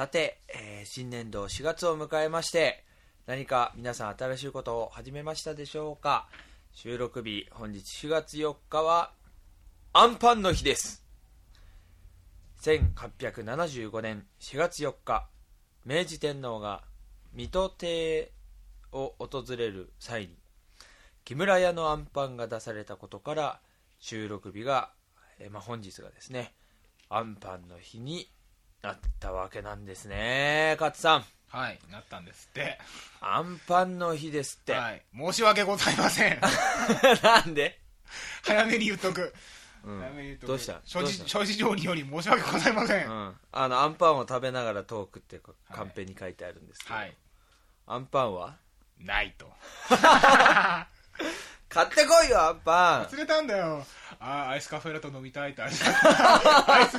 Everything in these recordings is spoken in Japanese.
さて、えー新年度4月を迎えまして、何か皆さん新しいことを始めましたでしょうか？収録日、本日4月4日は、アンパンの日です。1875年4月4日、明治天皇が水戸邸を訪れる際に、木村屋のアンパンが出されたことから、収録日が、えーまあ、本日がですね、アンパンの日になったわけなんですね、勝さん。はい、なったんですって。アンパンの日ですって。はい、申し訳ございません。なんで、早めに言っとく。うん早めに言っとく。どうした？諸事どうした？諸事情により申し訳ございません。うはん、あのアンパンを食べながらトークってこうはいカンペに書いてあるんですけど、い、アンパンは？ないと。買ってこいよアンパン忘れたんだよ。あーアイスカフェラテ飲みたいってアイス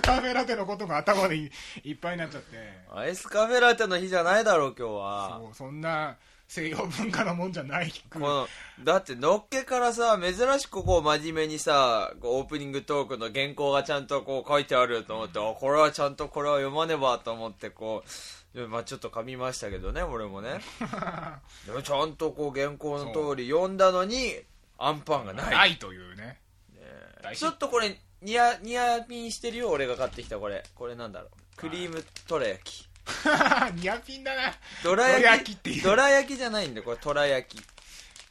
カフェラテのことが頭でいいっぱいになっちゃって。アイスカフェラテの日じゃないだろう今日はそうそんな西洋文化のもんじゃない。このだってのっけからさ珍しくこう真面目にさオープニングトークの原稿がちゃんとこう書いてあると思って、あこれはちゃんとこれは読まねばと思ってこうまあちょっと噛みましたけどね俺もね でもちゃんとこう原稿の通り読んだのにアンパンがない。ないというね。大ちょっとこれニヤニヤピンしてるよ俺が買ってきたこれ。これなんだろう。クリームトラ焼き。ニアピンだな。どら焼き。っていう。どら焼きじゃないんだよこれトラ焼き。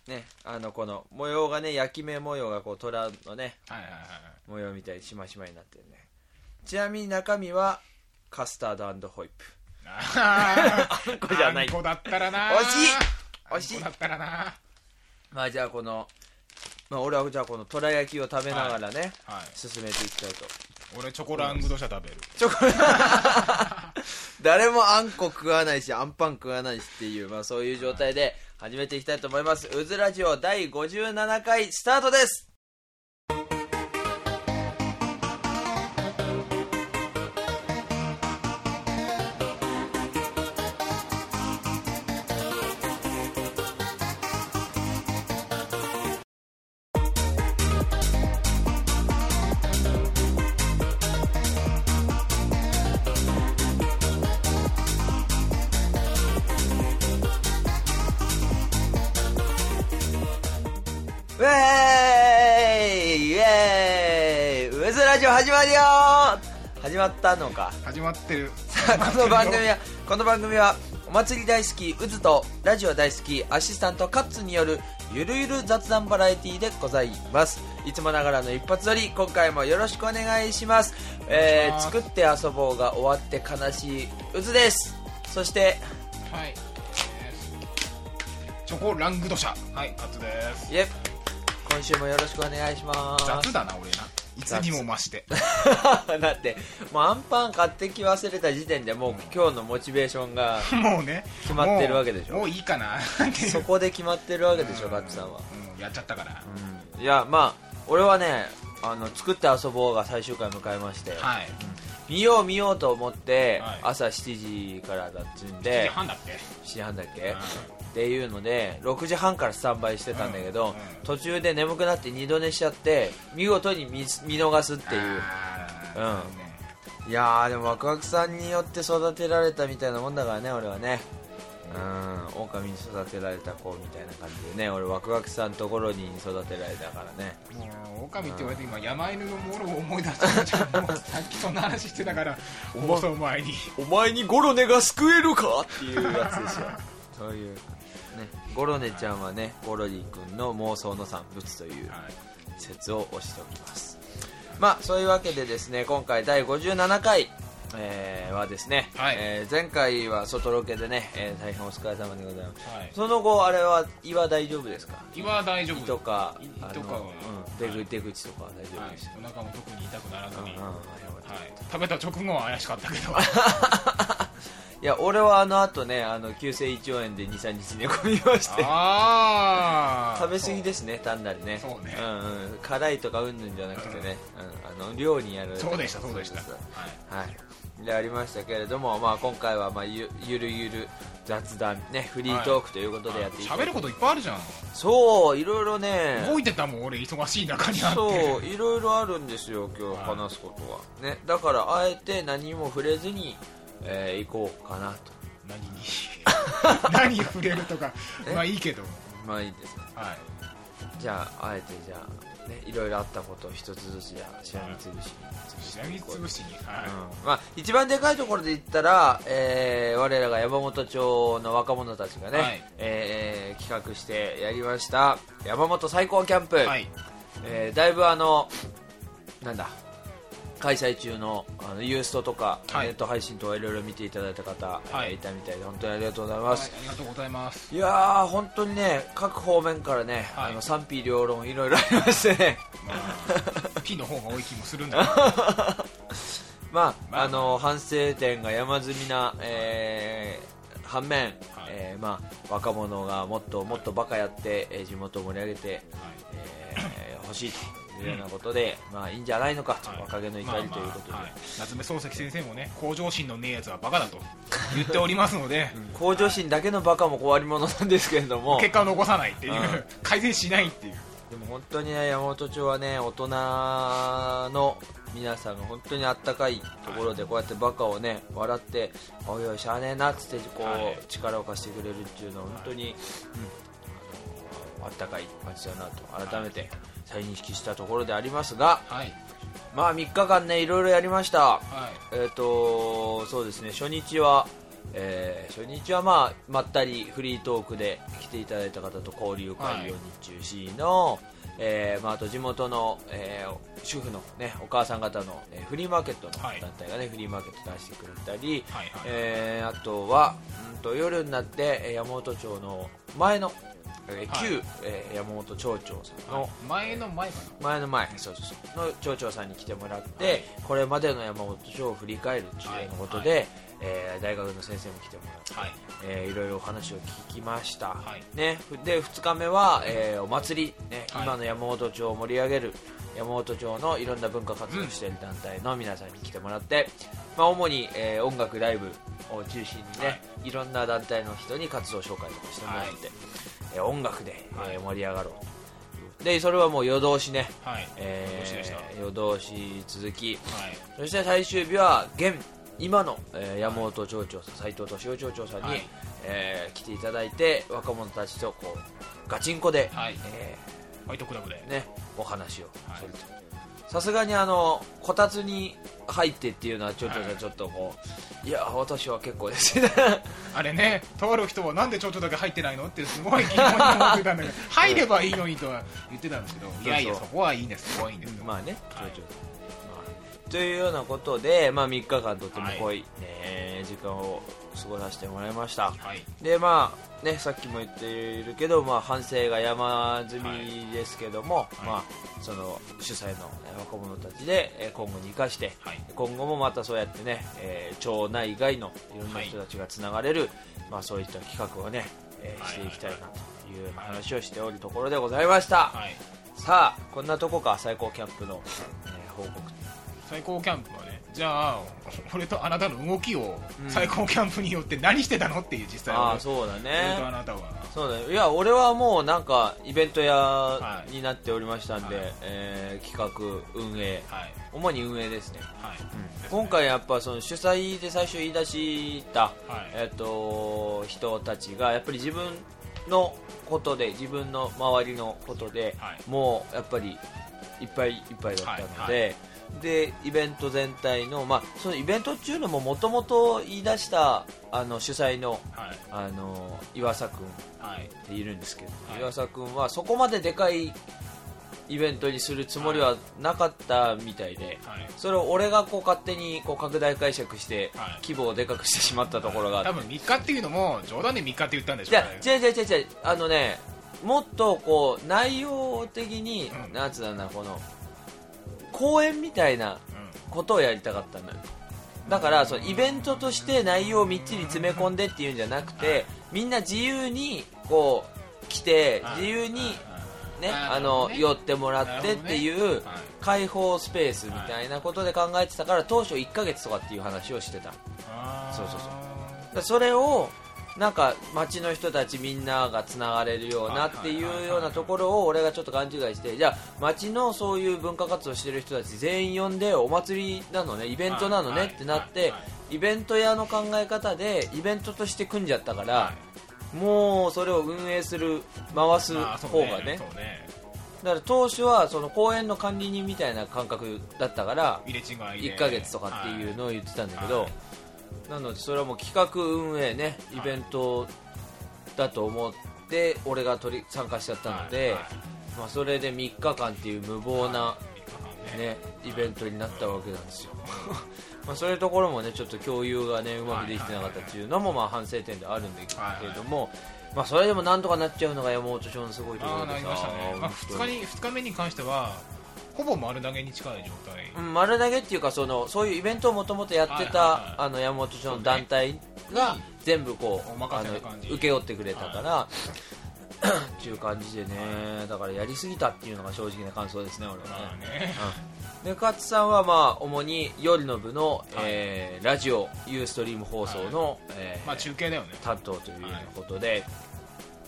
ねあのこの模様がね焼き目模様がこうトラのねはいはいはい。模様みたいにしましまになってるね。ちなみに中身はカスタードホイップ。あ あんこじゃない。あんこだったらな惜しい。惜しい。あんこだったらなまあじゃあこのまあ俺はじゃあこのトラ焼きを食べながらね、はい。進めていきたいと。俺チョコラングド社食べる。チョコ誰もあんこ食わないしあんパン食わないしっていう、まあ、そういう状態で始めていきたいと思います「うずラジオ第57回スタートですうずラジオ始まるよ始まったのか。始まってる。さあこの番組はこの番組はお祭り大好きうずとラジオ大好きアシスタントカッツによるゆるゆる雑談バラエティーでございます。いつもながらの一発撮り今回もよろしくお願いします。えー、作って遊ぼうが終わって悲しいうずです。そしてはい。チョコラングド社はいカツです。今週もよろしくお願いします。雑だな俺ないつにも増して。だってもうアンパン買ってき忘れた時点でもう今日のモチベーションが もうね。決まってるわけでしょ。もうもういいかなそこで決まってるわけでしょガッツさんは、うんやっちゃったから。うん、いやまあ俺はねあの作って遊ぼうが最終回迎えまして、はい。見よう見ようと思って、はい。朝7時からだっつん7時で半だっけ？7時半だっけ、うんっていうので6時半からスタンバイしてたんだけど、途中で眠くなって二度寝しちゃって見事に見見逃すっていう。うん。いやーでもワクワクさんによって育てられたみたいなもんだからね俺はね。うん。狼に育てられた子みたいな感じでね俺ワクワクさんとゴロニーに育てられたからね。もう狼って言われて今山犬のものを思い出したじゃんもうさっきそんな話してたからお前に。お前にゴロネが救えるかっていうやつですよそういうねゴロネちゃんはねゴロリー君の妄想の産物というはい説を押しておきます。まあそういうわけでですね今回第57回、えーはですね、はい。えー前回は外ロケでね、えー大変お疲れ様でございます。はい。その後あれは胃は大丈夫ですか？胃は大丈夫。胃とか胃とかは。うん、出口出口とかは大丈はい夫でした、お腹も特に痛くならずに、うんうんはい、食べた直後は怪しかったけど いや俺はあの後ねあの急性胃腸炎で23日寝込みまして。ああ食べ過ぎですね単なるね。そうね。んうん、辛いとかうんぬんじゃなくてね、うん、あの量にやる。そうでしたそうでした。はいはい、でありましたけれども、まあ、今回はまあゆゆるゆる雑談、ね、フリートークということでやっていきたい喋ることいっぱいあるじゃん。そういろいろね。動いてたもん俺忙しい中にあって。そういろいろあるんですよ今日はい。話すことは、ね、だからあえて何も触れずにえー行こうかなと。何に 何に触れるとかえ？まあいいけど。まあいいですね。はい。じゃああえてじゃあねいろいろあったことを一つずつじゃあしらみつぶしにしらみつぶしにはい、うん。まあ、一番でかいところで言ったら、えー我らが山本町の若者たちがね、はい。えー企画してやりました山本最高キャンプ、はい。えーだいぶあのなんだ開催中のあのユーストとか、はい。ネット配信とかいろいろ見ていただいた方、はい。えーいたみたいで本当にありがとうございまはいす、ありがとうございます。い、やー本当にね各方面からね、はい。あの賛否両論いろいろありましてね。まあ、P の方が多い気もするんだけど。まあ、まあ。あの反省点が山積みな、えー反面、はい。えーまあ、若者がもっともっとバカやって、えー地元を盛り上げて、えー欲しいというようなことで、まあいいんじゃないのかと、はい。若気の至りということで、まあまあはい。夏目漱石先生もね向上心のねえやつはバカだと言っておりますので、向上心だけのバカも終わり者なんですけれども。結果を残さないっていう、うん。改善しないっていう。でも本当にね山本町はね大人の皆さんが本当にあったかいところでこうやってバカをね笑っておいおいしゃあねえなっつってこう、はい。力を貸してくれるっていうのは本当に、あったかい街だなと改めて再認識したところでありますがはい。まあ3日間ねいろいろやりました。はい。えっ、とそうですね初日はえー初日はまあまったりフリートークで来ていただいた方と交流会を日中しの、えーまあ、あと地元の、えー主婦の、ね、お母さん方の、えーフリーマーケットのはい。団体が、ねフリーマーケット出してくれたり、はいはい。えーあとは、うん、と夜になってえー山本町の前の、えーはい。旧、えー山本町長さん。の、前の前か前の前。そうそうそう。の町長さんに来てもらって、これまでの山本町を振り返るということで、はい。えー大学の先生も来てもらって、なはい。えーいろいろお話を聞きました、はい。ね、ふで2日目は、えーお祭り、ね。はい。今の山本町を盛り上げる山本町のいろんな文化活動をしている団体の皆さんに来てもらって、まあ、主に、えー音楽ライブを中心にね、、はい。ろんな団体の人に活動紹介とかしてもらって、えー音楽で、はい。えー盛り上がろう。でそれはもう夜通しね、はい。えー夜通し続き。はい。そして最終日は現今の、えー山本町長さん斉藤敏夫町長さんに、はい。えー来ていただいて若者たちとこうガチンコで、はい。えファイトクラブで。ーね、お話をはい。するとさすがにあのこたつに入ってっていうのは町長さはい。んちょっとこう、い、や私は結構です。ね あれねとある人はなんで町長だけ入ってないの？って すごい疑問に思ってたんだけど入ればいいのにとは言ってたんですけどいやいやそこはいいんです。そこはいいんですよ。まあねはいまあというようなことで、まあ、3日間とても濃い、はね、時間を過ごさせてもらいました。はい。でまあねさっきも言っているけど、まあ、反省が山積みですけども、い。まあ、その主催のえー若者たちでえー今後に生かして、はい。今後もまたそうやってね、えー町内外のいろんな人たちがつながれる、まあ、そういった企画をね、えーはい。していきたいなという話をしておるところでございました、はい。さあこんなとこか最高キャンプの、えー報告最高キャンプはねじゃあ俺とあなたの動きをうん。最高キャンプによって何してたの？っていう実際はああそうだ俺ねとあなたは。そうだよいや俺はもうなんかイベント屋はい。になっておりましたんで、はい。えー企画運営。はい。主に運営ですね、はい。今回やっぱその主催で最初言い出した、はい。えっと人たちがやっぱり自分のことで自分の周りのことで、はい。もうやっぱりいっぱいいっぱいだったので、はいでイベント全体の、まあ、そのイベントっていうのももともと言い出したあの主催のはい。あの岩佐君はい。っているんですけど、はい。岩佐君はそこまででかいイベントにするつもりはなかったみたいで、はい。それを俺がこう勝手にこう拡大解釈してはい。規模をでかくしてしまったところがあって、多分3日っていうのも冗談で3日って言ったんでしょじゃうね違う違う違う違うあのねもっとこう内容的に、うん。なんつうんだこの公演みたいなことをやりたかったんだよ。だからそのイベントとして内容をみっちり詰め込んでっていうんじゃなくてみんな自由にこう来てはい自由にねあの寄ってもらってっていうはい。開放スペースみたいなことで考えてたから当初1ヶ月とかっていう話をしてた。そうそうそらそれをなんか街の人たちみんながつながれるようなっていうようなところを俺がちょっと勘違いしてじゃあ街のそういう文化活動してる人たち全員呼んでお祭りなのねイベントなのねってなってイベント屋の考え方でイベントとして組んじゃったから、はもうそれを運営する回す方がね。だから当初はその公園の管理人みたいな感覚だったから入れ違いで。1ヶ月とかっていうのを言ってたんだけど、はいなのでそれはもう企画運営ねイベントだと思って俺が取り参加しちゃったので、はいまあ、それで3日間っていう無謀な、はいね、イベントになったわけなんですよ。まあそういうところもねちょっと共有がねうまくできてなかったっていうのもまあ反省点であるんだけれども、まあ、それでもなんとかなっちゃうのが山本町のすごいところでさね、まあ、2日に二日目に関してはほぼ丸投げに近い状態、うん丸投げっていうかそのそういうイベントをもともとやってはいはいたはい。あの山本町の団体が全部こおうあの任せな感じ。請け負ってくれたから っていう感じでね。だからやりすぎたっていうのが正直な感想ですね俺はまあね。ねうん。で勝さんはまあ主に夜の部の、はい。えーラジオユーストリーム放送の、えーまあ中継だよね。担当というようなことで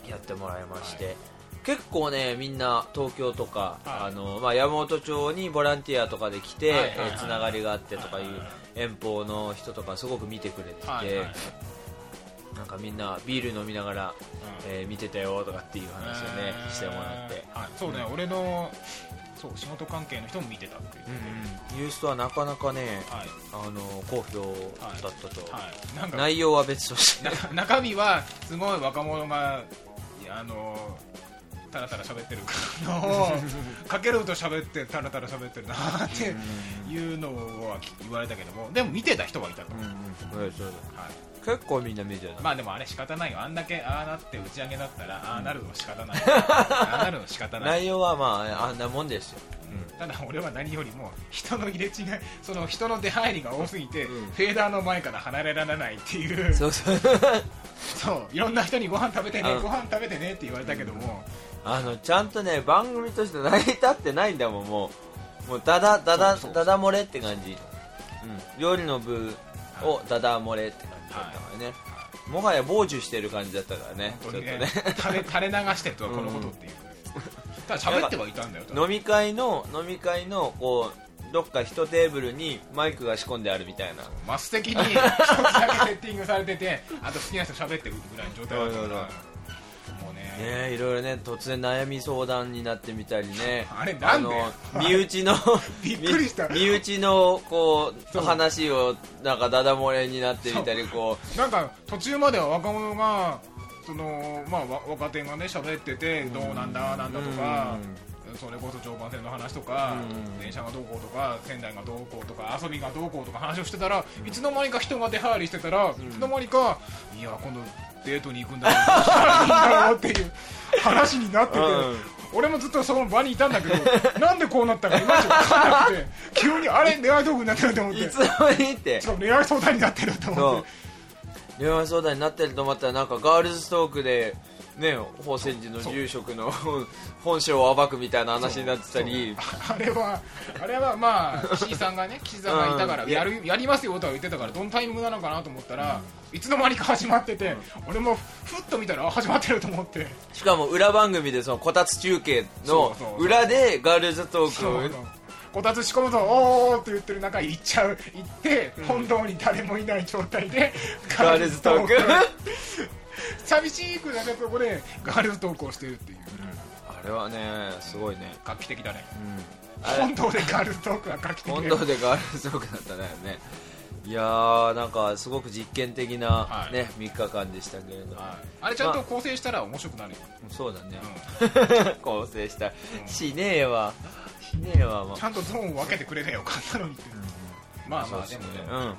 やってもらいまして、結構ねみんな東京とか、はい。あのまあ、山本町にボランティアとかで来て、はいはいはい。えーつながりがあってとかいうはいはいはい。遠方の人とかすごく見てくれてて、はいはいなんかみんなビール飲みながら、うん。えー見てたよとかっていう話をね、えー。してもらって、はい、そうね、俺のそう仕事関係の人も見てたっていう、うん。ーストはなかなかねはい。あの好評だったと、はい、なんか内容は別として。な中身はすごい若者があのタラタラ喋ってるのを かけると喋ってタラタラ喋ってるなっていうのは言われたけども。でも見てた人はいたと、うんうん。はい。結構みんな見てた。まあでもあれ仕方ないよ。あんだけああなって打ち上げだったらああなるの仕方ない。ああなるの仕方ない。内容はまああんなもんですよ、ただ俺は何よりも人の入れ違いその人の出入りが多すぎて、うん。フェーダーの前から離れられないっていう。そうそうそういろんな人にご飯食べてねうんご飯食べてねって言われたけども、あのちゃんとね番組として成り立ってないんだもんもう。もうダダダダダダ漏れって感じ、うん、料理の部をダダ漏れって感じだったからね、もはや傍受してる感じだったからね。ちょっと本当にね。ね垂れ 垂れ流してるとはこのことっていう、ただ喋ってはいたんだよ飲み会の飲み会のこうどっか一テーブルにマイクが仕込んであるみたいな。マス的に一つだけセッティングされててあと好きな人喋ってるぐらいの状態だったからねねいろいろね突然悩み相談になってみたりね。あれなんで？あの身内の びっくりした。身身内のこう話をなんかダダ漏れになってみたりこなんか途中までは若者がその、まあ、わ若手がね喋っててどうなんだなんだとか、それこそ常磐線の話とか、うん。電車がどうこうとか仙台がどうこうとか遊びがどうこうとか話をしてたら、いつの間にか人が出入りしてたら、いつの間にかいや今度デートに行くんだろう っていう話になってて、うん俺もずっとその場にいたんだけど なんでこうなったかいまいち分かんなくて急にあれ恋愛道具になってると思って。ういつの間にって。しかも恋愛相談になってると思そって。う。恋愛相談になってると思ったらなんかガールズトークでね宝泉寺の住職の本性を暴くみたいな話になってたり。あれはあれはまあ岸井さんがね岸井さんがいたからうん。や。るやりますよとは言ってたからどのタイミングなのかなと思ったら、いつの間にか始まってて、俺もふっと見たらあ始まってると思って。しかも裏番組でそのこたつ中継の裏でガールズトークをこたつ仕込むとおーって言ってる中行っちゃう。行って、本当に誰もいない状態でガールズトーク？寂しくなんかそこでガールズトークをしてるっていう。あれはねすごいね。画期的だね。うん。本当でガールズトークは画期的本で当でガールズトークだったねねいやーなんかすごく実験的な、はい。ね3日間でしたけれど。も、はい。あれちゃんと構成したら面白くなるよ、そうだね、う 構成した、うん。しねえわ。しねえわ、まんちゃんとゾーンを分けてくれりゃよかったのにって、まあまあでもね、うん。はい。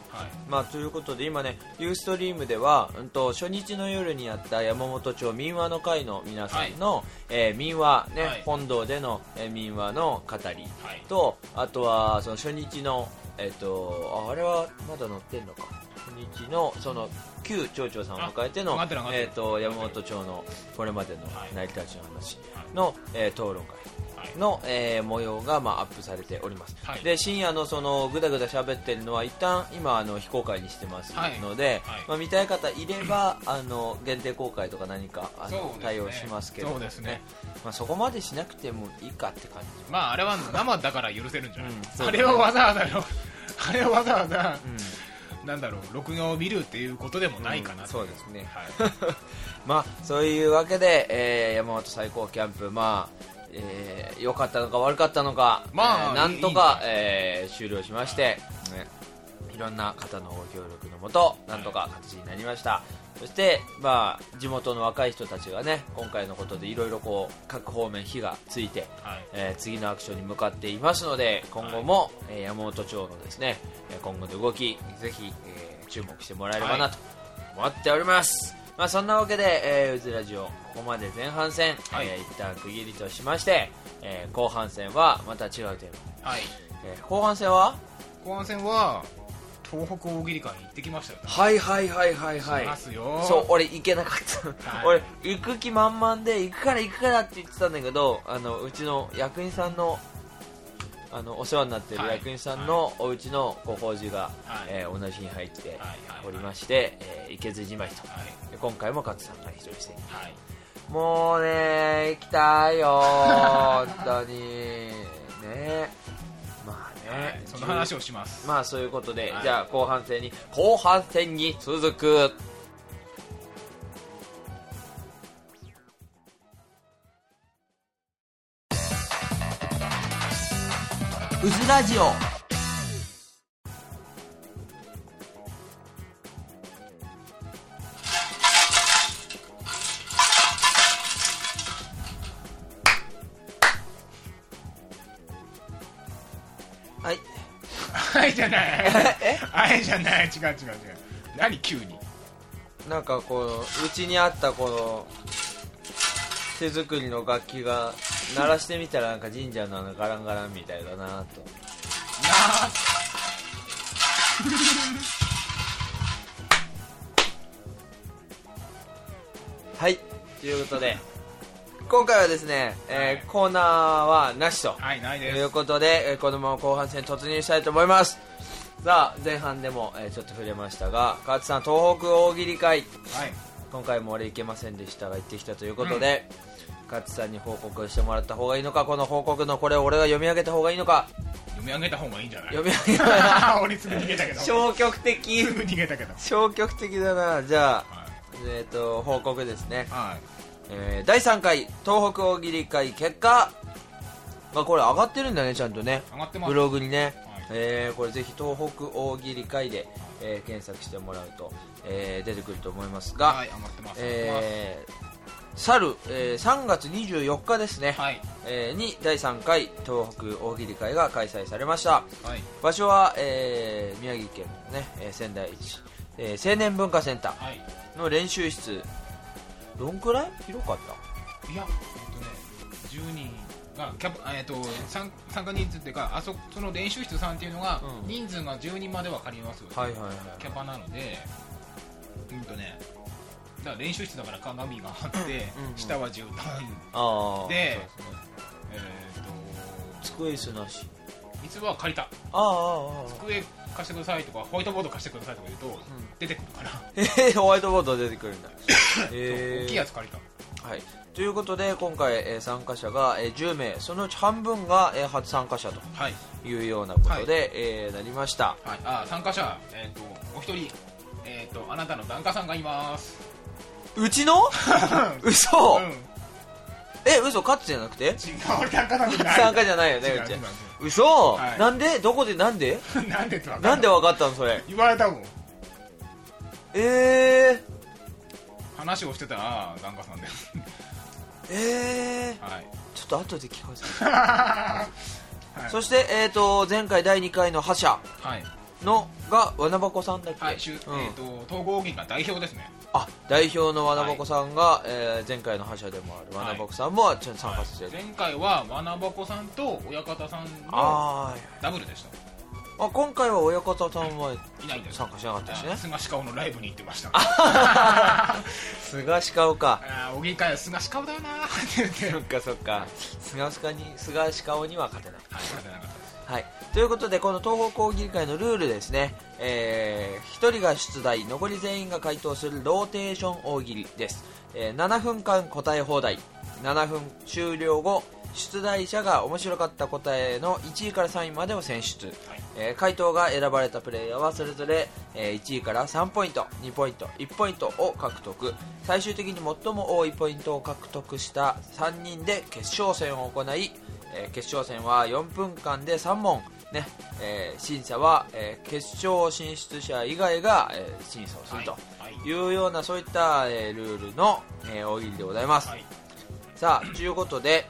まあ、ということで今ねユーストリームでは、うん、と初日の夜にやった山本町民話の会の皆さんの、えー民話、ねはい。本堂での、えー民話の語りはい。とあとはその初日の、えっとああれはまだ載ってんのか。初日のその旧町長さんを迎えてのえっと山本町のこれまでのはい。成り立ちの話の、えー討論会はい。の、えー模様が、まあ、アップされております、はい。で深夜のそのぐだぐだ喋ってるのは一旦今あの非公開にしてますはいので、はい。まあ、見たい方いればあの限定公開とか何かあの、ね。対応しますけどそうですね。まあ、そこまでしなくてもいいかって感じ。まああれは生だから許せるんじゃない、うんあれをわざわざのあれをわざわざうん。なんだろう録画を見るっていうことでもないかなうんそうですね。はい、まあそういうわけで、えー山本最高キャンプまあえー良かったのか悪かったのか、まあえーなんとかいいえー終了しまして、ね、いろんな方のご協力のもとなんとか形になりました、そして、まあ、地元の若い人たちがね今回のことでいろいろこう各方面火がついて、はい。えー次のアクションに向かっていますので今後も、えー山本町のですねえー今後の動きぜひ、えー注目してもらえればなと思っております、まあ、そんなわけで、えー、うずラジオここまで前半戦、はい。えー一旦区切りとしまして、えー後半戦はまた違うテーマ、はい、えー後半戦は？後半戦は東北大喜利会に行ってきましたよ。はいはいはいはいはい。しますよ。そう俺行けなかった、はい。俺行く気満々で行くから行くからって言ってたんだけどあのうちの役員さんのあのお世話になってるはい。役員さんのお家のご法事が、はい。えー同じ日に入っておりまして、えー行けずじまいと。はい。で今回も勝さんが一人して。はい。もうね行きたいよ本当に。ね、はい。その話をします。まあそういうことで、はい。じゃあ後半戦に後半戦に続く。うずラジオゃない違う違う違う。何急に？なんかこのうちにあったこの手作りの楽器が鳴らしてみたらなんか神社のあのガランガランみたいだなと。なはいということで今回はですね、えーコーナーはなしと。はいないということで、えーこのまま後半戦突入したいと思いますさあ前半でも、えーちょっと触れましたが川津さん東北大喜利会。はい。今回も俺行けませんでしたが行ってきたということで、勝さんに報告してもらった方がいいのかこの報告のこれを俺が読み上げた方がいいのか。読み上げた方がいいんじゃない？読み上げ 俺すぐ逃げたけど。す消極的。ぐ逃げたけど。消極的だな。じゃあ、はえー、と報告ですね。い、はい。えー第3回東北大喜利会結果。がこれ上がってるんだねちゃんとね。上がってます。ブログにね、はいえーこれぜひ東北大喜利会で、えー検索してもらうと、えー出てくると思いますが、はい上がってますえー去る、えー3月24日ですね、はい。えーに第3回東北大喜利会が開催されました。はい。場所は、えー宮城県の、ね、えー仙台市、えー青年文化センタはい。ーの練習室。どんくらい？広かった？いやえっとね10人がキャプえっと参参加人数っていうかあそその練習室さんっていうのが、うん。人数が10人までは借りますよ、はいはいはいキャパなのでうんとねだから練習室だから鏡があって、うんうん下は絨毯ああでえっ、机椅子なし。といつは借りた。ああああああ机貸してくださいとかホワイトボード貸してくださいとか言うと、ん。出てくるから、えーホワイトボード出てくるんだ。えー。大きいやつ借りたはい、ということで今回、えー参加者が、えー10名。そのうち半分が、えー初参加者とはい、いうようなことで、はい。えーなりました。はい、あ参加者、えっとお一人、えっとあなたの檀家さんがいます。うちの？嘘、うん。え嘘勝つじゃなくて？違う俺檀家さんじゃない参加じゃないよね違ううち。嘘、はい。なんで？どこで？なんで？なんでなんで分かったのそれ？言われたもん。え話をしてたら檀家さんで。ー、えー、はい、ちょっと後で聞かせて、はい、そして、えー、と前回第2回の覇者。はい、のがわなばこさんだっけ、はい、うん。えっ、と統合議が代表ですね。あ代表のわなばこさんが、えー前回の覇者でもある。わなばこさんも参加して。る、前回はわなばこさんと親方さんのあダブルでした。ーあ今回は親方さんはいないんです。参加しなかったしね。菅氏顔のライブに行ってました。菅氏顔か。あー、小木会は菅氏顔だよなー。って言って、そっかそっか。菅氏顔に菅氏顔には勝てないはい、勝てなかったです。はい、ということでこの東北大喜利会のルールですね、え1人が出題残り全員が回答するローテーション大喜利です、えー7分間答え放題。7分終了後、出題者が面白かった答えの1位から3位までを選出、はい。えー回答が選ばれたプレイヤーはそれぞれ、えー1位から3ポイント2ポイント1ポイントを獲得。最終的に最も多いポイントを獲得した3人で決勝戦を行い、えー決勝戦は4分間で3問、ねえー審査は、えー決勝進出者以外が、えー審査をするとはい。いうようなそういった、えールールの、えー大喜利でございます、はい。さあということで、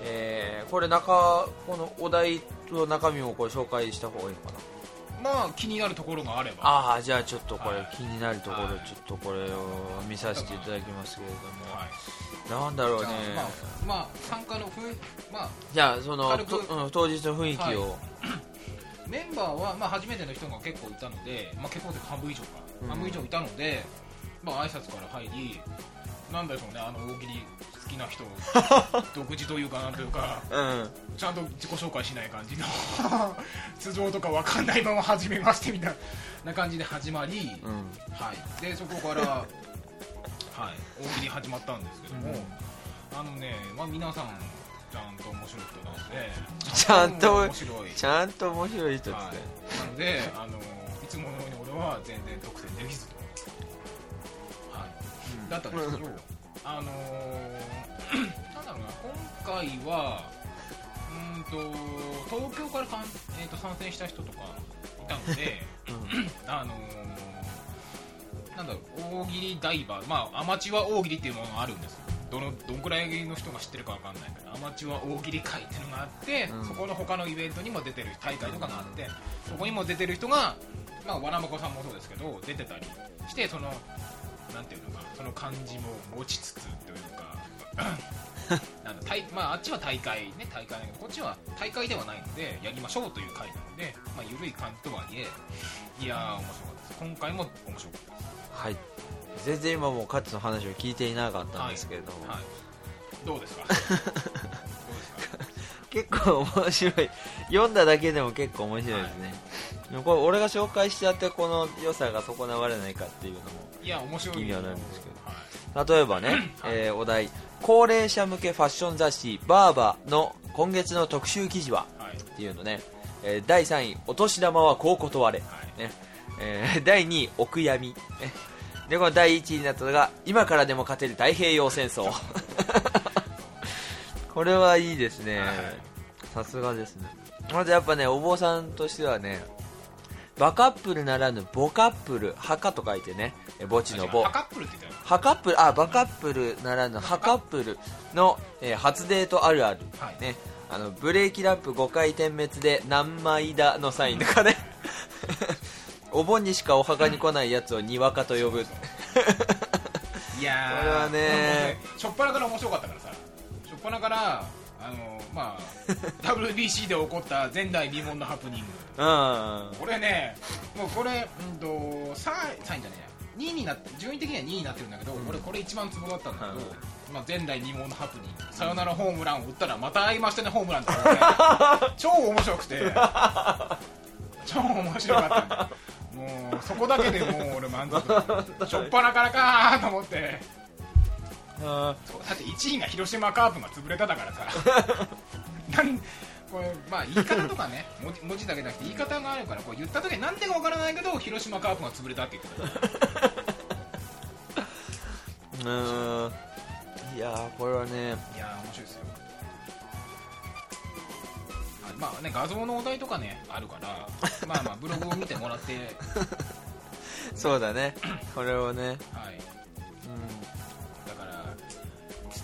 えーこれ中このお題と中身をこれ紹介した方がいいのかな？まあ気になるところがあれば。ああじゃあちょっとこれはい気になるところはい。ちょっとこれを見させていただきますけれはい。ども、なんだろうじねまあまあ参加のふまあじゃあその当日の雰囲気を、は メンバーはまあ初めての人が結構いたのでまあ結構で半分以上か。うん。半分以上いたのでまあ挨拶から入りなんでしょうねあの大喜利好きな人 独自というかなんというかうん。ちゃんと自己紹介しない感じの 素性とかわかんないまま始めましてみたいな感じで始まり、うん。はい、でそこから、はい、大喜利始まったんですけども、あのね、まあ、皆さんちゃんと面白い人なのでちゃんと面白い。ちゃんと面白い人ですね、はい、なのであのいつものように俺は全然得点できずと、はい、だったんですけど、あのー なんだろうな今回はうーんと東京からかん、えー、と参戦した人とかいたのであのーなんだろう大喜利ダイバー、まあ、アマチュア大喜利っていうものがあるんですよ。どのどんくらいの人が知ってるかわかんないけどアマチュア大喜利会っていうのがあって、うん。そこの他のイベントにも出てる大会とかがあってそこにも出てる人が、まあ、わらまこさんもそうですけど出てたりしてそのなんていうのかその感じも持ちつつというか なんだ大まあ、あっちは大会ね大会だけどこっちは大会ではないのでやりましょうという会なので、まあ、緩い感じとはいえいやー面白かったです。今回も面白かったです。はい。全然今もうカッツの話を聞いていなかったんですけれども、はい、どうですかどうですか？結構面白い。読んだだけでも結構面白いですね、でもこれ俺が紹介しちゃってこの良さが損なわれないかっていうのもいや面白い気にはなるんですけど。はい。例えばね、えーお題。高齢者向けファッション雑誌「バーバ」の今月の特集記事は？はい。っていうのね、えー第3位「お年玉はこう断れ」はい。ね。えー 第2位「お悔やみ」ね。でこの第1位になったのが「今からでも勝てる太平洋戦争」これはいいですね。はい。さすがですね。まずやっぱねお坊さんとしてはねバカップルならぬボカップル墓と書いてねえ墓地の墓。ハカップルって言ったよ。ハカップルあバカップルならぬハカップル。の、えー初デートあるある、はい。ね、あのブレーキランプ5回点滅で何枚だのサインとかね。お盆にしかお墓に来ないやつをにわかと呼ぶ。いやー。これはねしょっぱなから面白かったからさっぱなからあのまあ WBC で起こった前代未聞のハプニング。うん。これねもうこれうんと3位3位じゃねえや。2位になって順位的には2位になってるんだけど、俺これ一番ツボだったんだけど、まあ、前代未聞のハプニング。サヨナラホームランを打ったらまた会いましてねホームランって、超面白くて。超面白かった もうそこだけでもう俺満足。しょっぱなからかーと思ってだって1位が広島カープが潰れただからさ。なんこれまあ言い方とかね文字だけじゃなくて言い方があるからこう言った時に何でかわからないけど広島カープが潰れたって言ってたーうん。いやーこれはね。いやー面白いですよ。あまあね画像のお題とかねあるから まあまあブログを見てもらって。そうだね。これをね。はい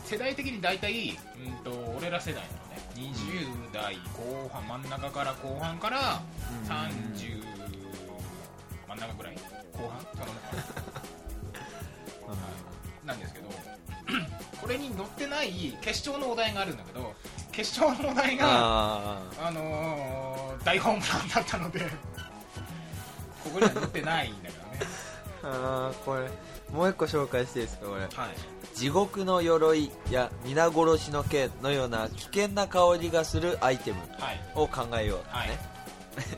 世代的に大体、うん、と俺ら世代のね20代後半真ん中から後半からうん。30真ん中ぐらい後半？そのな。んですけど これに載ってない決勝のお題があるんだけど決勝のお題がああのー大ホームランだったのでここには載ってないんだけどね。ー あーこれもう一個紹介していいですかこれ？はい地獄の鎧や皆殺しの剣のような危険な香りがするアイテムはい。を考えよう、はい。ね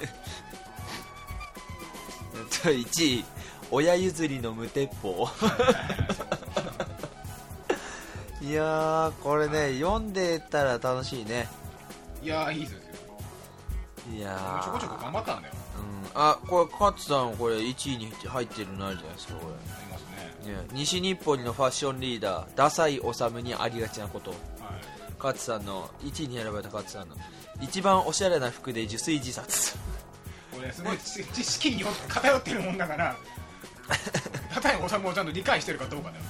えっと1位親譲りの無鉄砲。いやーこれね、読んでたら楽しいね。いやーいいですよ。いやー。ちょこちょこ頑張ったんだよ。うん、あこれ勝さんこれ1位に入ってるのあるじゃないですかこれ、ね、西日暮里のファッションリーダーダサい治にありがちなこと。はい。勝さんの1位に選ばれた勝さんの一番おしゃれな服で受水自殺。これすごい知知識によ偏ってるもんだから片井治をちゃんと理解してるかどうかだよ。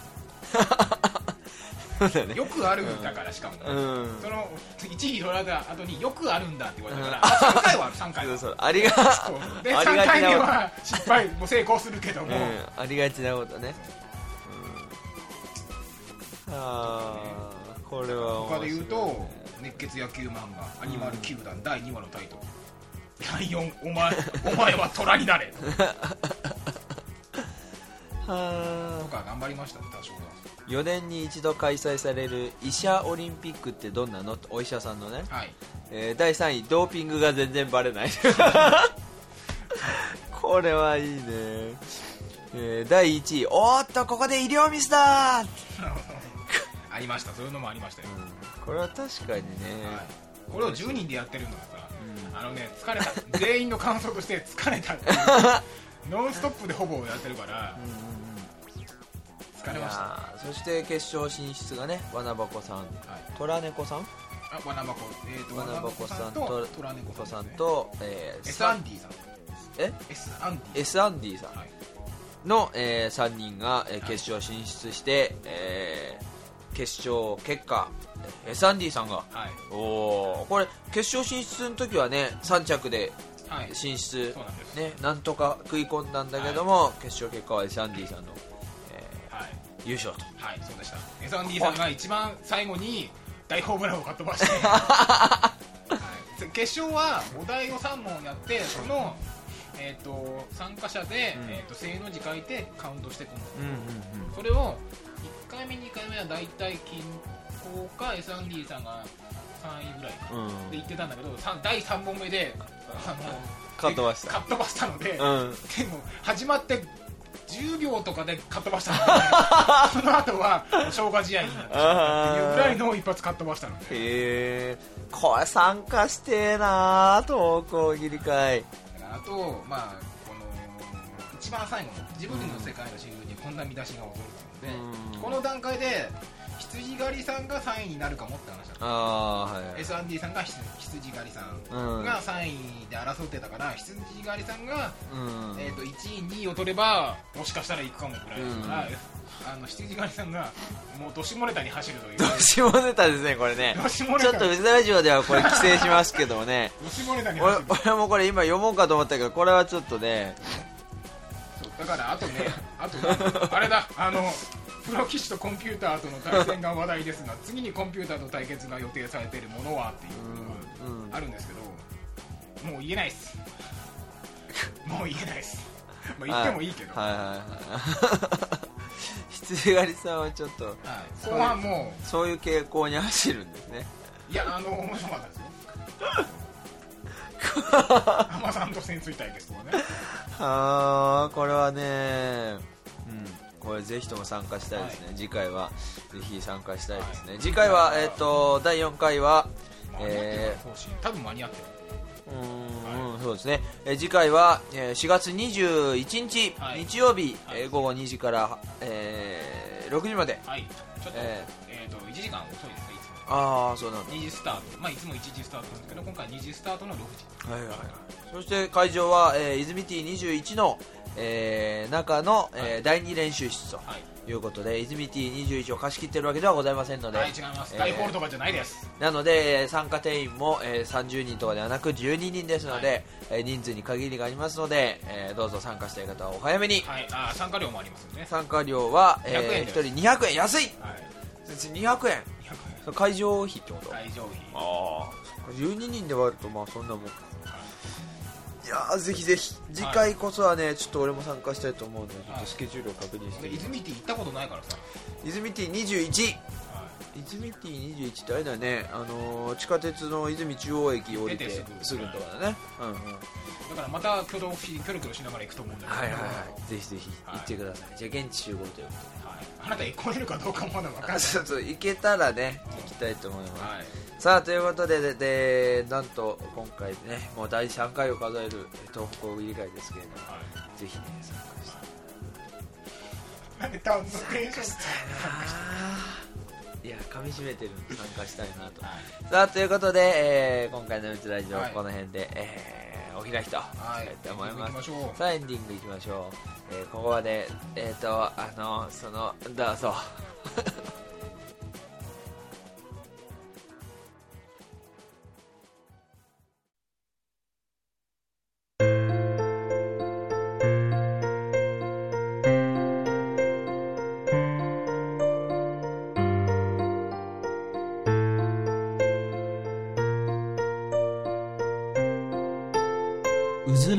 ね。よくあるんだからしかも、うん。その1位取られた後によくあるんだって言われたから、3回はある3回は。ありがそう。であり3回目は失敗も成功するけども、うん、ありがちなことね、うん、あーこれは他で言うと熱血野球漫画「アニマル球団」第2話のタイトル「第4お前お前は虎になれ」はとか頑張りましたね多少は。4年に一度開催される医者オリンピックってどんなの？お医者さんのね、はい。えー第3位ドーピングが全然バレない。これはいいね、えー第1位。おーっとここで医療ミスだー、ありました。そういうのもありましたよ、これは確かにね、はい、これを10人でやってるのがさ、あのね疲れた。全員の感想として疲れた。ノンストップでほぼやってるからうんうんうん。疲れました。そして決勝進出がねわなばこさん。はい。虎猫さん？あわなばこ。えっ、ー、とわなばこさんととトラネコこさんと、えー S アンディさん。え？S アンディ S アンディさんはい。の、え3人が、えー決勝進出して、えー決勝結果。えー S アンディさんが。はい。おおこれ決勝進出の時はね3着ではい。進出。そうなんです。ねなんとか食い込んだんだけども、決勝結果は S アンディさんの、えはい。ー優勝と。はいそうでした。S アンディさんが一番最後に大ホームランをかっ飛ばして、はい。決勝はお題を3問やってそのえー、と参加者で、うん。えー、と正の字書いてカウントしていくんですうんうん。それを1回目2回目は大体金庫か S&D さんが3位ぐらいか。うん。うんで言ってたんだけど第3問目であのかっ飛ばしたかっ飛ばしたので、うん。でも始まって10秒とかでかっ飛ばしたのでその後は消化試合になってしまっていうぐらいの一発かっ飛ばしたのでへえこれ参加してえな投稿切り替え。あとまあこの一番最後のジブリの世界の真流にこんな見出しが驚くので、うん。この段階で羊狩りさんが3位になるかもって話だった。ああはいはい。S&D さんが羊羊狩りさんうん。が3位で争ってたから羊狩りさんが、うん。えー、と1位2位を取ればもしかしたら行くかもぐらいだから、うん。あの羊狩りさんがもうどしもネタに走るという。ど下ネタですねこれね。ちょっとうずラジオではこれ規制しますけどもね。どしもネタに俺走る。俺もこれ今読もうかと思ったけどこれはちょっとねだからあとね あとねあれだあのプロ棋士とコンピューターとの対戦が話題ですが次にコンピューターと対決が予定されているものはっていうあるんですけどもう言えないっす。もう言えないっす。まあ言ってもいいけど、はいはいはい羊狩りさんはちょっとはい。後半もそういう傾向に走るんですね。ういやあの面白かったですよ浜さんと潜水対決とかねはあこれはねうん。これぜひとも参加したいですね、は次回はぜひ参加したいですね、次回はえっ、と第4回は間に合ってる更新多分間に合ってる。うーん、そうですね、えー次回は、えー4月21日、はい。日曜日、はい。えー午後2時から、えー6時まで。はい。ちょっと,、ええー、と1時間遅いですああそうなんだ。2時スタート。まあいつも1時スタートなんですけど今回2時スタートの6時。はいはいはい。そして会場は、えー、泉 T21 の、えー中の、えーはい。第2練習室とはい。いうことで泉 T21 を貸し切ってるわけではございませんので、はい違います、えー大ホールとかじゃないです。なのでえー参加定員も、えー30人とかではなく12人ですので、はえー人数に限りがありますので、えーどうぞ参加したい方はお早めに。はい。あー参加料もありますよね。参加料は、100円えー、です。1人200円。安い。はい。200円それ会場費ってこと？あ会場費。あ12人で割るとまあそんなもんいやーぜひぜひ。次回こそはね、ちょっと俺も参加したいと思うのでちょっとスケジュールを確認して。みますで泉って行ったことないからさ、泉 T21 は泉ティ21ってあれだよね、あのー地下鉄の泉中央駅降りて出てすぐ。とこだね、うんうん、はいだからまた挙動不思議キョロキョロしながら行くと思うんだけど。はいはいぜひぜひ行ってください、じゃあ現地集合というこはい。あなた来れるかどうかもまだ分かんとない。でそうそう行けたらね行きたいと思います、はい。さあということでででなんと今回ねもう第3回を数える東北大喜利会ですけれどもはい。ぜひね参加して。なんで単独練習いや噛み締めてるんで参加したいなと。はい。さあということで、えー今回の「うつラジオ」はい。この辺で、えーお開きとしたはいいと思います、行きましょう。さあエンディングいきましょう、えーここまでえっ、とあのそのだそうう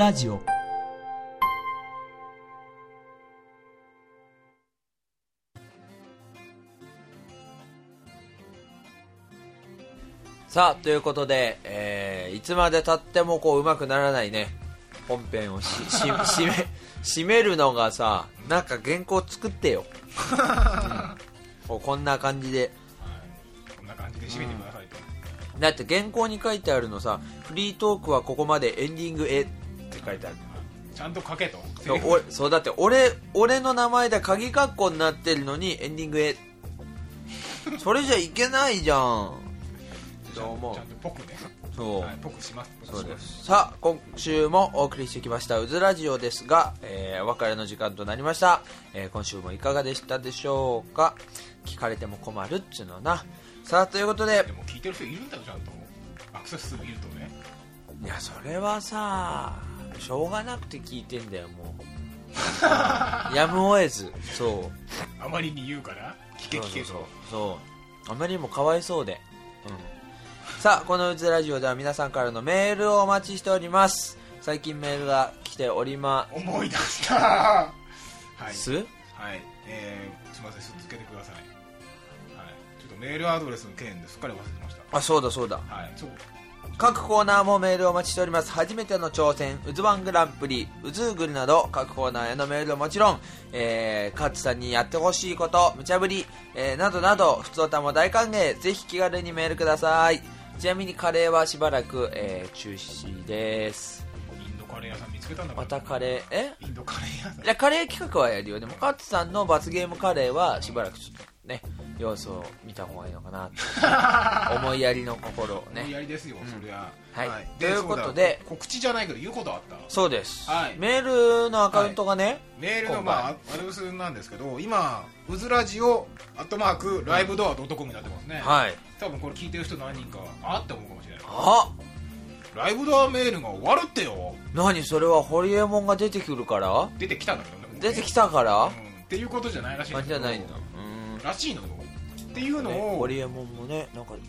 ラジオ。さあということで、えーいつまでたってもこう上手くならないね。本編をし し締め締めるのがさなんか原稿作ってよ、うん。こうこんな感じで。はい。こんな感じで締めてくださいと。だって原稿に書いてあるのさフリートークはここまでエンディングへ書いてある。ちゃんと書けと。そう俺そうだって俺俺の名前で鍵括弧になってるのにエンディングへ。それじゃいけないじゃん。どうんもとちゃんとぽくね。そう、はいぽくします。そうです。さあ今週もお送りしてきました「うずラジオ」ですが、えーお別れの時間となりました、えー今週もいかがでしたでしょうか？聞かれても困るっちゅうのはな。さあということで。でも聞いてる人いるんだよちゃんと。アクセス数いるとね。いやそれはさしょうがなくて聞いてんだよもう。やむを得ずそう。あまりに言うから聞け聞けとそうそうあまりにもかわいそうで、うん、さあこのうずラジオでは皆さんからのメールをお待ちしております。最近メールが来ておりま思い出した。はい。す？はい。えー、すみません続けてください。はい。ちょっとメールアドレスの件ですっかり忘れてました。あそうだそうだ。はい。そう各コーナーもメールをお待ちしております。初めての挑戦うずワングランプリうずーぐるなど各コーナーへのメールはもちろん、えー、カッツさんにやってほしいこと無茶ぶり、えーなどなど普通歌も大歓迎。ぜひ気軽にメールください。ちなみにカレーはしばらく、えー中止です。インドカレー屋さん見つけたんだまたカレーえ？インドカレー屋さん。いやカレー企画はやるよ。でもカッツさんの罰ゲームカレーはしばらくちょっとね様子を見た方がいいのかな 思いやりの心をね。やりですよ、そりゃ。はい。とでいうことで。告知じゃないけど言うことあった？そうです、はい。メールのアカウントがね、メールの今まあアドレスなんですけど今うずラジオアットマークライブドアドットコムになってますね、はい。多分これ聞いてる人何人かあって思うかもしれない。あライブドアメールが終わるってよ。何それはホリエモンが出てくるから？出てきたんだけどね出てきたから、うん。っていうことじゃないらしいんあだけど。じゃないん。らしいのよっていうのーん、ね、を、ホリエモンもねなんかね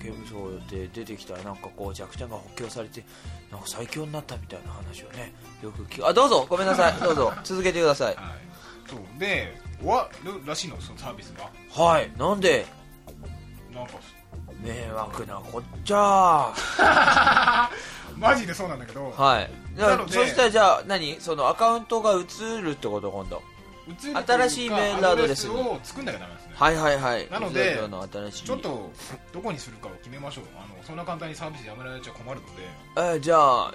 刑務所で出てきたらなんかこう弱点が補強されてなんか最強になったみたいな話をねよく聞く。あどうぞごめんなさい。どうぞ続けてください。はい、そう。で終わるらしいの？そのサービスが？はい。なんで？なんか迷惑なこっちゃ。マジでそうなんだけど、はい。なのでそしたらじゃあ何？そのアカウントが移るってこと今度新しいメールアドレスにを作んなきゃダメなんですね、はいはいはい。なのでちょっとどこにするかを決めましょう。あのそんな簡単にサービスやめられちゃ困るので。えーじゃあ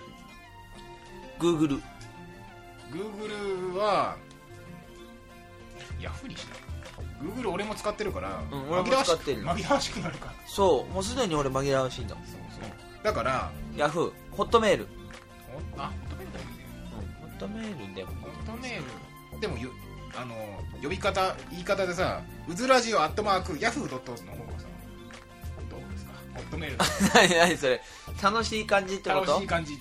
Google Google はヤフーにした Google 俺も使ってるから、うん俺も使ってる紛らわしくなるから。そうもうすでに俺紛らわしいんだそうそうだからヤフーホットメール。ほあホットメールでもいいねホットメールでもホットメール。でもよあの呼び方言い方でさうずラジオアットマークヤフードットの方がさどうですか？ホットメール。何何それ。楽しい感じってこと？楽しい感じ。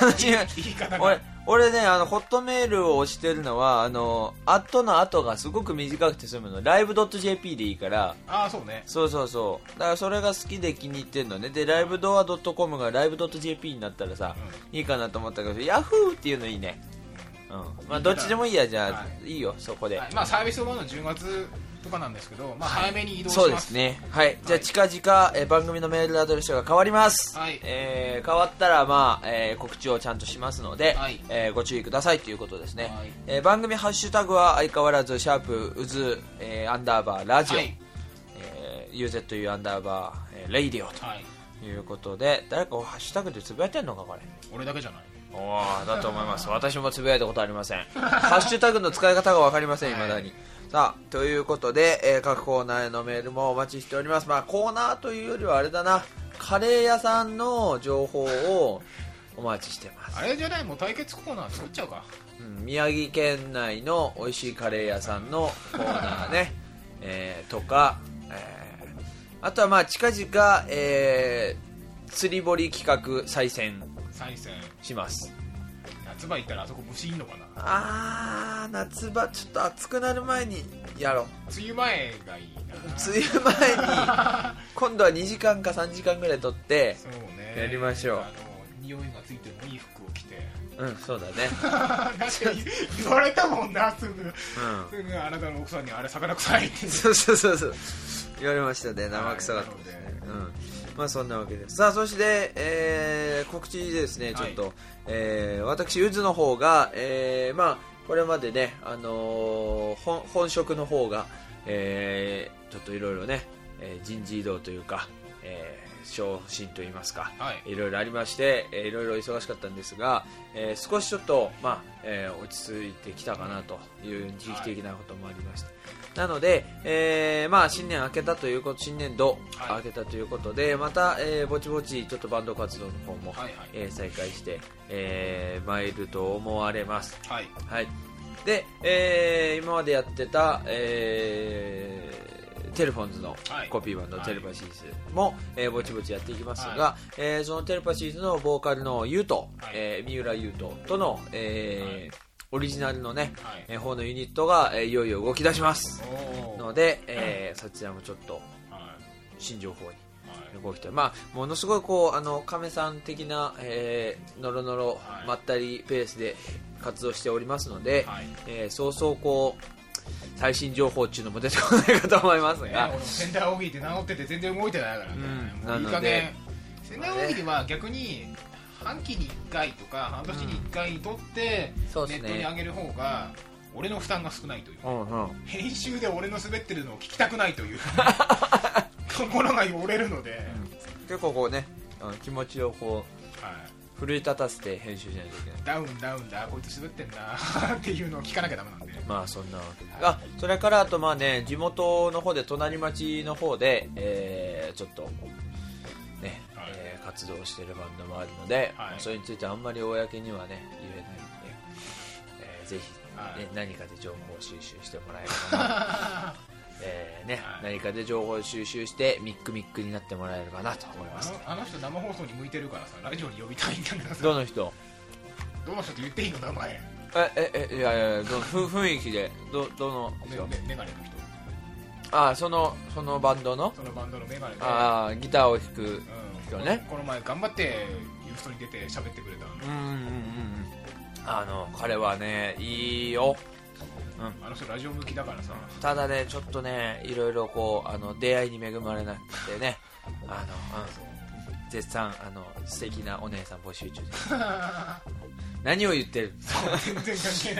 楽しい。言い方が俺俺ねあのホットメールを押してるのはあのアットの後がすごく短くて済むの。ライブ .jp でいいから。ああそうね。そうそうそう。だからそれが好きで気に入ってるのね。でライブドア .com がライブ .jp になったらさ、いいかなと思ったけどヤフーっていうのいいねうん。まあどっちでもいいやじゃあ、はい。い、いよそこで、はい。まあサービス終わるの10月とかなんですけど、まあ、早めに移動しそうまですすね。はい。じゃあ、近々、えー番組のメールアドレスが変わります。はい。えー変わったら、まあ、えー告知をちゃんとしますので、はい。えーご注意くださいということですね。はい。えー番組ハッシュタグは相変わらず、シャープ、うず、えーアンダーバー、ラジオ、はい。えー UZU アンダーバー、えーレイディオはい。ということで、誰かハッシュタグでつぶやいてんのか、これ。俺だけじゃないおーだと思います。私もつぶやいたことありません。ハッシュタグの使い方が分かりませんはい未だに、さあということで、えー各コーナーへのメールもお待ちしております。まあコーナーというよりはあれだな。カレー屋さんの情報をお待ちしてます。あれじゃない？もう対決コーナー作っちゃうか。うん宮城県内の美味しいカレー屋さんのコーナーね、えーとか、えーあとはまあ近々、えー釣り堀企画再戦。再戦します。夏場行ったらあそこ虫いんのかな？あー夏場ちょっと暑くなる前にやろう。梅雨前がいいな。梅雨前に 今度は2時間か3時間ぐらい撮ってそうね。やりましょう。あの匂いがついてもいい服を着て。うんそうだね。言われたもんなすぐうん。すぐあなたの奥さんにあれ魚臭いって。そうそうそうそう。言われましたね生臭かったですね、はいうんまあそんなわけです。さあそして、えー告知ですねちょっと、えー私ゆずの方が、えーまあこれまでね、あのー本本職の方が、えーちょっといろいろね、えー人事異動というか、えー昇進といいますか、はい。いろいろありまして、えーいろいろ忙しかったんですが、えー少しちょっと、まあえー落ち着いてきたかなという時期的なこともありました、なので、えーまあ、新年明けたということ新年度はい。明けたということで、また、えーぼちぼちちょっとバンド活動の方も、はいはい。えー再開して、えー参ると思われます。はい。はい、で、えー今までやってた、えーテレフォンズのはい。コピーバンド、はいテレパシーズも、えーぼちぼちやっていきますが、はえーそのテレパシーズのボーカルのユウト、はい。えー三浦優斗との、えーオリジナルのね、はい。えー方のユニットが、えーいよいよ動き出します。ので、えーそちらもちょっとはい。新情報にはい。動きたい。まあものすごいこうあの亀さん的な、えー、のろのろはい。まったりペースで活動しておりますので、はい。えーそうそうこう最新情報っていうのも出てこないかと思いますね、が、俺も仙台大喜利って名乗ってて全然動いてないからね、うん。いい加減仙台大喜利は逆に半期に1回とか半年に1回撮ってネットに上げる方が俺の負担が少ないという。うんうん。編集で俺の滑ってるのを聞きたくないという。心が折れるので、結構こうね気持ちをこうはい奮い立たせて編集しないといけない。ダウンダウンだ。こいつ滑ってんな っていうのを聞かなきゃダメなんで。まあそんなわけ。であそれからあとまあね地元の方で隣町の方で、えーちょっとね、はい。えー活動してるバンドもあるので、はい。まあそれについてあんまり公にはね言えないんで、えーぜひ、はい。ね何かで情報収集してもらえればな えーねはい。何かで情報収集してミックミックになってもらえればなと思いまあすのあの人生放送に向いてるからさラジオに呼びたいんだけどさ。どの人？どの人って言っていいの名前？ねえええいやいやいやどふ雰囲気でどどのメガネの人。あそのそのバンドの？そのバンドのメガネで。あーギターを弾くうん。人ねこの前頑張ってユーストに出て喋ってくれたうんうんうんうん。あの彼はねいいよあの人ラジオ向きだからさ。ただねちょっとねいろいろこうあの出会いに恵まれなくてね。あの、うん、絶賛あの素敵なお姉さん募集中です。何を言ってる？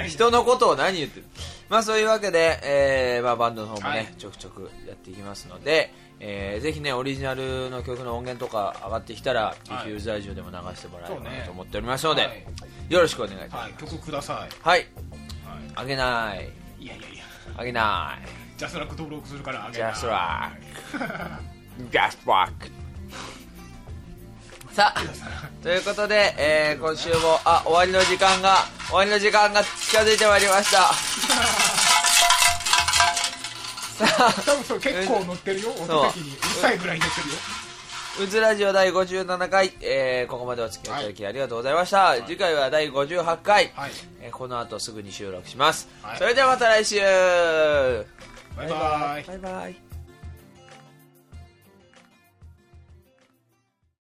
人のことを何言ってる？まあそういうわけで、えーまあ、バンドの方もね、はい。ちょくちょくやっていきますので、えーぜひねオリジナルの曲の音源とか上がってきたら、はい。ぜひユーザーラジオでも流してもらえればなと思っておりますので、はい。よろしくお願いいたします。はい、曲ください、はい。はあげない。い、いやいやいや。あげない。ジャスラック登録するからあげジない。ャスラック。ジャスラック。さあということで、えー今週もあ終わりの時間が終わりの時間が近づいてまいりました。さ あ多分それ結構乗ってるよ。そう。音的に。うるさいぐらい乗ってるようずラジオ第57回、えーここまでお付き合いいただきありがとうございました、次回は第58回、はい。えーこの後すぐに収録します、はい。それではまた来週。バイバイ。バイバイ